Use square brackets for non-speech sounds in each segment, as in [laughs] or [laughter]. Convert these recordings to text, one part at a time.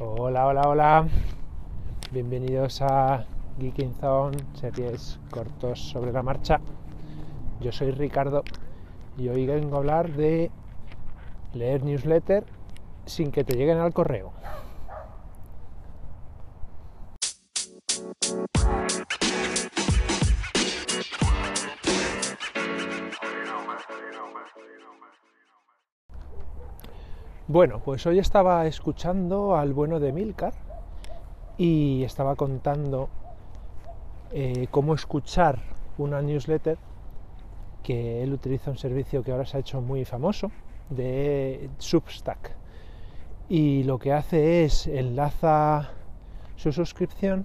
Hola, hola, hola. Bienvenidos a Geeking Zone, series cortos sobre la marcha. Yo soy Ricardo y hoy vengo a hablar de leer newsletter sin que te lleguen al correo. Bueno, pues hoy estaba escuchando al bueno de Milcar y estaba contando eh, cómo escuchar una newsletter que él utiliza un servicio que ahora se ha hecho muy famoso de Substack. Y lo que hace es enlaza su suscripción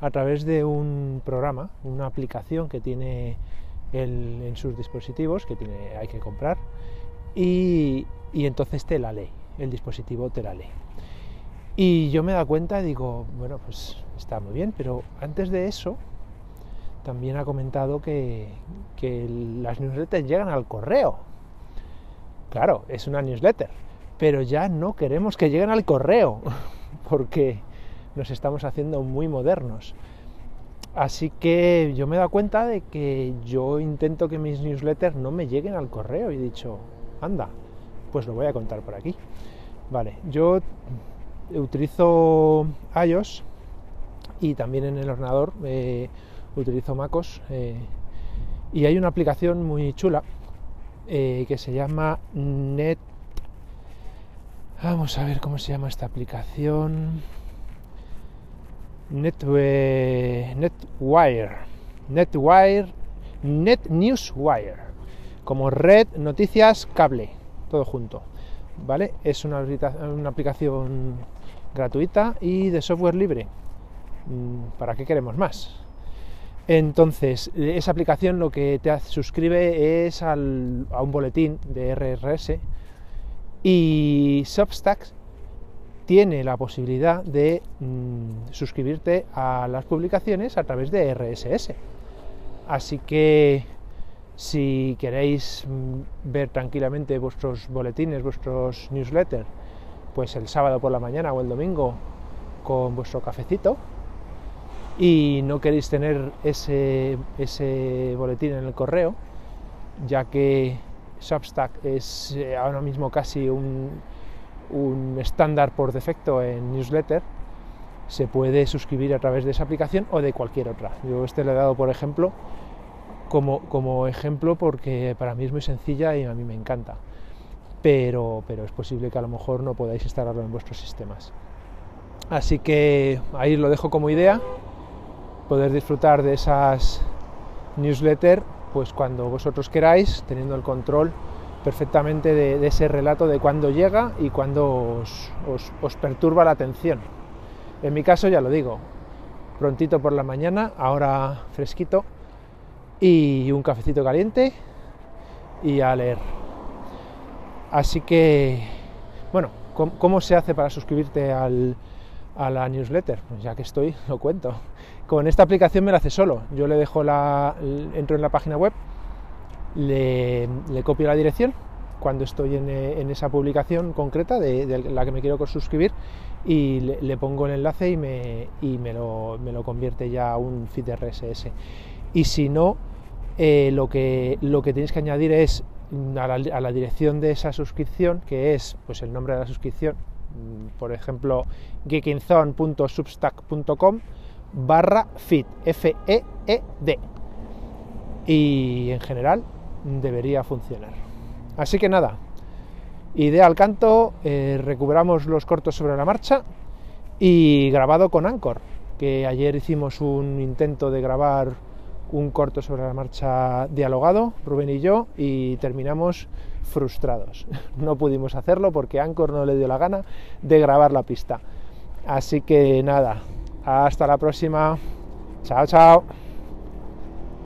a través de un programa, una aplicación que tiene en sus dispositivos que tiene, hay que comprar y, entonces te la lee, el dispositivo te la lee. Y yo me da cuenta y digo, bueno, pues está muy bien, pero antes de eso también ha comentado que, que las newsletters llegan al correo. Claro, es una newsletter, pero ya no queremos que lleguen al correo, [laughs] porque nos estamos haciendo muy modernos. Así que yo me he dado cuenta de que yo intento que mis newsletters no me lleguen al correo y he dicho, pues lo voy a contar por aquí. Vale, yo utilizo iOS y también en el ordenador eh, utilizo MacOS eh, y hay una aplicación muy chula eh, que se llama Net. Vamos a ver cómo se llama esta aplicación. Net, NetWire. NetWire. NetNewsWire. Como red, noticias, cable. Todo junto. ¿Vale? Es una, aplicación gratuita y de software libre. ¿Para qué queremos más? Entonces, esa aplicación lo que te suscribe es al, a un boletín de RRS y Substack tiene la posibilidad de mmm, suscribirte a las publicaciones a través de RSS. Así que si queréis mmm, ver tranquilamente vuestros boletines, vuestros newsletters, pues el sábado por la mañana o el domingo con vuestro cafecito y no queréis tener ese, ese boletín en el correo, ya que Substack es eh, ahora mismo casi un, un estándar por defecto en newsletter, se puede suscribir a través de esa aplicación o de cualquier otra. Yo este le he dado, por ejemplo, como, como ejemplo porque para mí es muy sencilla y a mí me encanta. Pero, pero es posible que a lo mejor no podáis instalarlo en vuestros sistemas. Así que ahí lo dejo como idea, poder disfrutar de esas newsletters pues cuando vosotros queráis, teniendo el control perfectamente de, ese relato de cuándo llega y cuándo os, perturba la atención. En mi caso, ya lo digo, prontito por la mañana, ahora fresquito, y un cafecito caliente y a leer. Así que, bueno, ¿cómo, se hace para suscribirte al, a la newsletter? Pues ya que estoy, [laughs] lo cuento. Con esta aplicación me lo hace solo. Yo le dejo la. entro en la página web, le, copio la dirección cuando estoy en, en esa publicación concreta de, de, la que me quiero suscribir y le, le pongo el enlace y, me, y me, lo, me, lo, convierte ya a un feed RSS. Y si no, eh, lo, que, lo que que añadir es a la, a la, dirección de esa suscripción, que es pues, el nombre de la suscripción, por ejemplo, geekinzone.substack.com barra feed, F-E-E-D. Y en general debería funcionar. Así que nada, idea al canto, eh, recuperamos los cortos sobre la marcha y grabado con Anchor, que ayer hicimos un intento de grabar un corto sobre la marcha dialogado, Rubén y yo, y terminamos frustrados. [laughs] No pudimos hacerlo porque Anchor no le dio la gana de grabar la pista. Así que nada, hasta la próxima. Chao, chao.